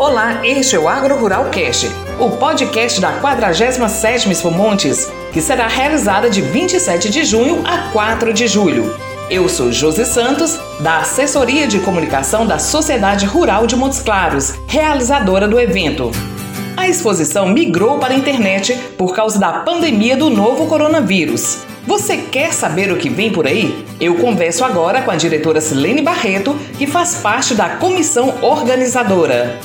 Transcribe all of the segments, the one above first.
Olá, este é o Agro Rural Cast, o podcast da 47ª Expo Montes, que será realizada de 27 de junho a 4 de julho. Eu sou Josi Santos, da Assessoria de Comunicação da Sociedade Rural de Montes Claros, realizadora do evento. A exposição migrou para a internet por causa da pandemia do novo coronavírus. Você quer saber o que vem por aí? Eu converso agora com a diretora Silene Barreto, que faz parte da comissão organizadora.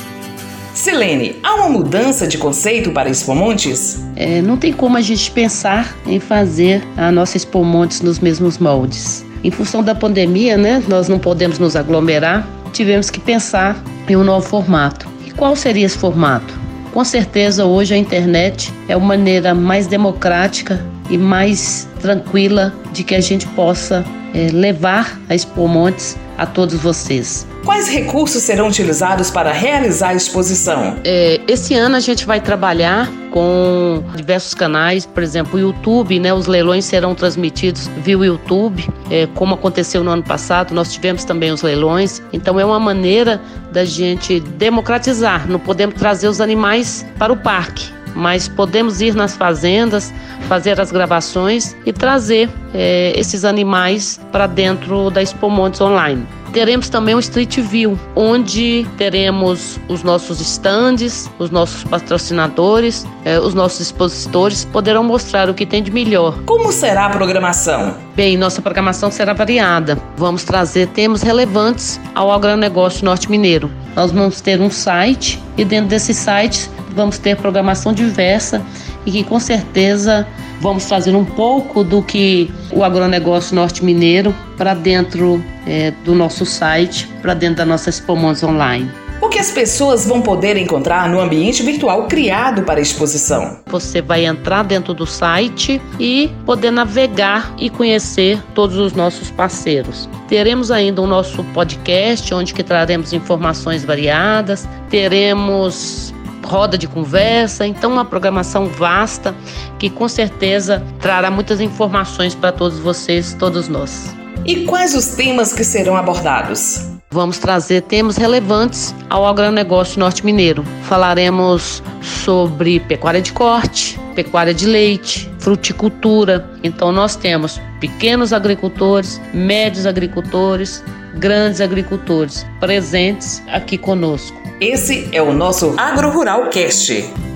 Silene, há uma mudança de conceito para Expo Montes? É, não tem como a gente pensar em fazer a nossa Expo Montes nos mesmos moldes. Em função da pandemia, né, nós não podemos nos aglomerar, tivemos que pensar em um novo formato. E qual seria esse formato? Com certeza, hoje a internet é a maneira mais democrática e mais tranquila de que a gente possa é, levar a Expo Montes a todos vocês. Quais recursos serão utilizados para realizar a exposição? É, esse ano a gente vai trabalhar com diversos canais, por exemplo, o YouTube, né? Os leilões serão transmitidos via YouTube, é, como aconteceu no ano passado. Nós tivemos também os leilões. Então é uma maneira da gente democratizar. Não podemos trazer os animais para o parque, mas podemos ir nas fazendas, fazer as gravações e trazer é, esses animais para dentro da Expo Montes Online. Teremos também um Street View, onde teremos os nossos estandes, os nossos patrocinadores, eh, os nossos expositores poderão mostrar o que tem de melhor. Como será a programação? Bem, nossa programação será variada. Vamos trazer temas relevantes ao agronegócio norte mineiro. Nós vamos ter um site e dentro desse site vamos ter programação diversa e que com certeza vamos trazer um pouco do que o agronegócio norte mineiro para dentro é, do nosso site, para dentro da nossa Expomons Online. O que as pessoas vão poder encontrar no ambiente virtual criado para a exposição? Você vai entrar dentro do site e poder navegar e conhecer todos os nossos parceiros. Teremos ainda o nosso podcast, onde que traremos informações variadas, teremos roda de conversa, então uma programação vasta que com certeza trará muitas informações para todos vocês, todos nós. E quais os temas que serão abordados? Vamos trazer temas relevantes ao agronegócio norte-mineiro. Falaremos sobre pecuária de corte, pecuária de leite, fruticultura. Então nós temos pequenos agricultores, médios agricultores, grandes agricultores presentes aqui conosco. Esse é o nosso Agro Rural Cast.